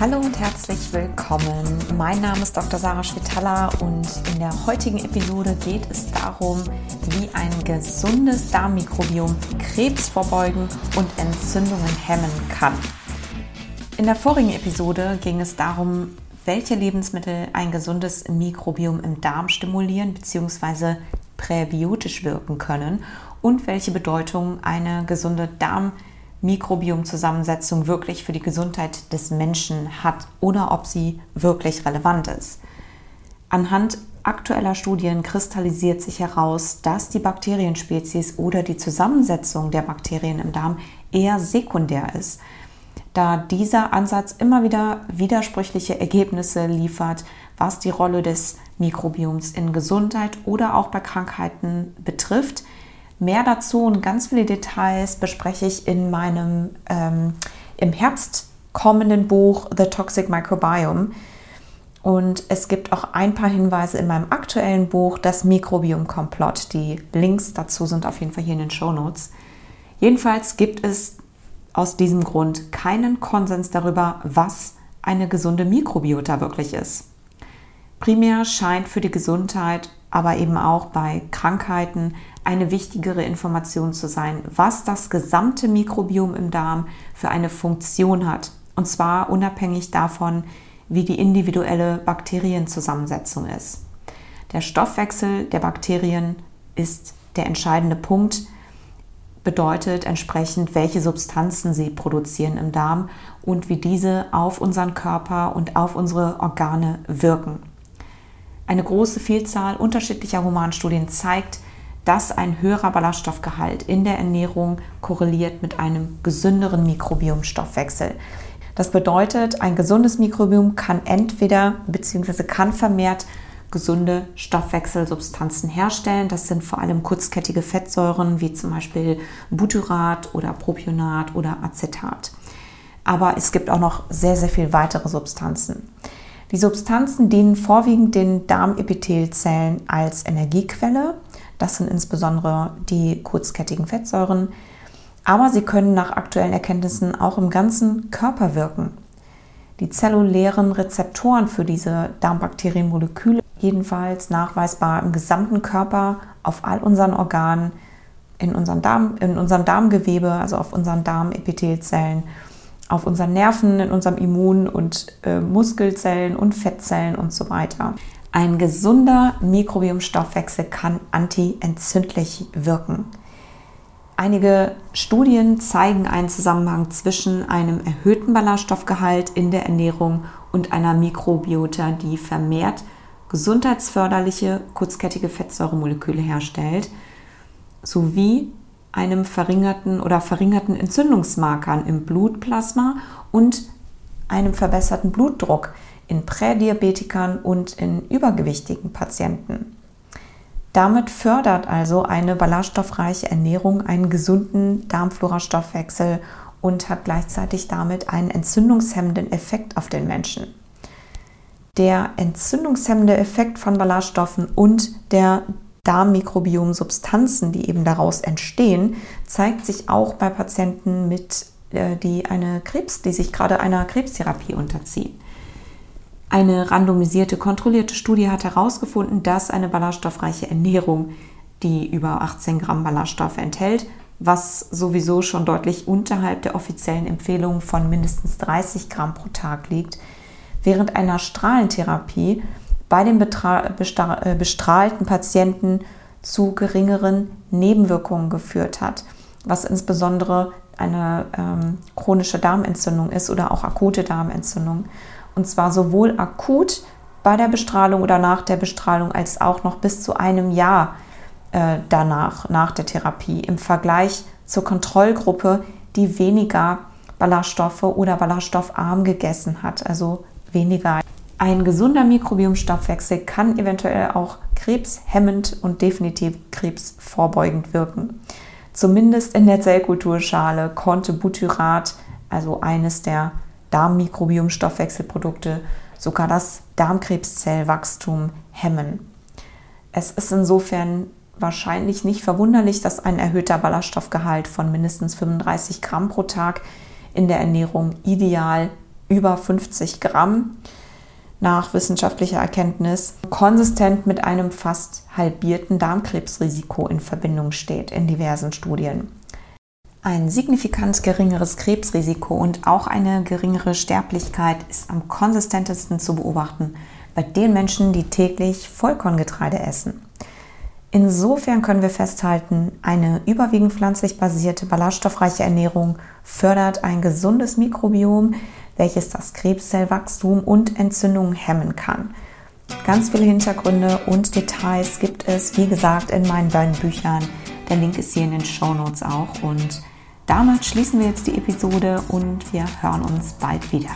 Hallo und herzlich willkommen. Mein Name ist Dr. Sarah Schwitala und in der heutigen Episode geht es darum, wie ein gesundes Darmmikrobiom Krebs vorbeugen und Entzündungen hemmen kann. In der vorigen Episode ging es darum, welche Lebensmittel ein gesundes Mikrobiom im Darm stimulieren bzw. präbiotisch wirken können und welche Bedeutung eine gesunde Darmmikrobiom Mikrobiomzusammensetzung wirklich für die Gesundheit des Menschen hat oder ob sie wirklich relevant ist. Anhand aktueller Studien kristallisiert sich heraus, dass die Bakterienspezies oder die Zusammensetzung der Bakterien im Darm eher sekundär ist, da dieser Ansatz immer wieder widersprüchliche Ergebnisse liefert, was die Rolle des Mikrobioms in Gesundheit oder auch bei Krankheiten betrifft, Mehr dazu und ganz viele Details bespreche ich in meinem ähm, im Herbst kommenden Buch The Toxic Microbiome. Und es gibt auch ein paar Hinweise in meinem aktuellen Buch Das Mikrobiom Komplott. Die Links dazu sind auf jeden Fall hier in den Show Notes. Jedenfalls gibt es aus diesem Grund keinen Konsens darüber, was eine gesunde Mikrobiota wirklich ist. Primär scheint für die Gesundheit, aber eben auch bei Krankheiten eine wichtigere Information zu sein, was das gesamte Mikrobiom im Darm für eine Funktion hat. Und zwar unabhängig davon, wie die individuelle Bakterienzusammensetzung ist. Der Stoffwechsel der Bakterien ist der entscheidende Punkt, bedeutet entsprechend, welche Substanzen sie produzieren im Darm und wie diese auf unseren Körper und auf unsere Organe wirken. Eine große Vielzahl unterschiedlicher Humanstudien zeigt, dass ein höherer Ballaststoffgehalt in der Ernährung korreliert mit einem gesünderen Mikrobiomstoffwechsel. Das bedeutet, ein gesundes Mikrobiom kann entweder bzw. kann vermehrt gesunde Stoffwechselsubstanzen herstellen. Das sind vor allem kurzkettige Fettsäuren wie zum Beispiel Butyrat oder Propionat oder Acetat. Aber es gibt auch noch sehr, sehr viele weitere Substanzen. Die Substanzen dienen vorwiegend den Darmepithelzellen als Energiequelle das sind insbesondere die kurzkettigen Fettsäuren. Aber sie können nach aktuellen Erkenntnissen auch im ganzen Körper wirken. Die zellulären Rezeptoren für diese Darmbakterienmoleküle jedenfalls nachweisbar im gesamten Körper, auf all unseren Organen, in, unseren Darm, in unserem Darmgewebe, also auf unseren Darmepithelzellen, auf unseren Nerven, in unserem Immun- und äh, Muskelzellen und Fettzellen und so weiter. Ein gesunder Mikrobiomstoffwechsel kann antientzündlich wirken. Einige Studien zeigen einen Zusammenhang zwischen einem erhöhten Ballaststoffgehalt in der Ernährung und einer Mikrobiota, die vermehrt gesundheitsförderliche kurzkettige Fettsäuremoleküle herstellt, sowie einem verringerten oder verringerten Entzündungsmarkern im Blutplasma und einem verbesserten Blutdruck in Prädiabetikern und in übergewichtigen Patienten. Damit fördert also eine ballaststoffreiche Ernährung einen gesunden Darmflorastoffwechsel und hat gleichzeitig damit einen entzündungshemmenden Effekt auf den Menschen. Der entzündungshemmende Effekt von Ballaststoffen und der Darmmikrobiom-Substanzen, die eben daraus entstehen, zeigt sich auch bei Patienten mit, äh, die eine Krebs, die sich gerade einer Krebstherapie unterziehen. Eine randomisierte, kontrollierte Studie hat herausgefunden, dass eine ballaststoffreiche Ernährung, die über 18 Gramm Ballaststoffe enthält, was sowieso schon deutlich unterhalb der offiziellen Empfehlung von mindestens 30 Gramm pro Tag liegt, während einer Strahlentherapie bei den äh, bestrahlten Patienten zu geringeren Nebenwirkungen geführt hat, was insbesondere eine ähm, chronische Darmentzündung ist oder auch akute Darmentzündung. Und zwar sowohl akut bei der Bestrahlung oder nach der Bestrahlung als auch noch bis zu einem Jahr äh, danach, nach der Therapie, im Vergleich zur Kontrollgruppe, die weniger Ballaststoffe oder ballaststoffarm gegessen hat, also weniger. Ein gesunder Mikrobiomstoffwechsel kann eventuell auch krebshemmend und definitiv krebsvorbeugend wirken. Zumindest in der Zellkulturschale konnte Butyrat, also eines der Darmmikrobiom-Stoffwechselprodukte sogar das Darmkrebszellwachstum hemmen. Es ist insofern wahrscheinlich nicht verwunderlich, dass ein erhöhter Ballaststoffgehalt von mindestens 35 Gramm pro Tag in der Ernährung ideal über 50 Gramm nach wissenschaftlicher Erkenntnis konsistent mit einem fast halbierten Darmkrebsrisiko in Verbindung steht in diversen Studien. Ein signifikant geringeres Krebsrisiko und auch eine geringere Sterblichkeit ist am konsistentesten zu beobachten bei den Menschen, die täglich Vollkorngetreide essen. Insofern können wir festhalten, eine überwiegend pflanzlich basierte, ballaststoffreiche Ernährung fördert ein gesundes Mikrobiom, welches das Krebszellwachstum und Entzündungen hemmen kann. Ganz viele Hintergründe und Details gibt es, wie gesagt, in meinen beiden Büchern. Der Link ist hier in den Show Notes auch. Und damit schließen wir jetzt die Episode und wir hören uns bald wieder.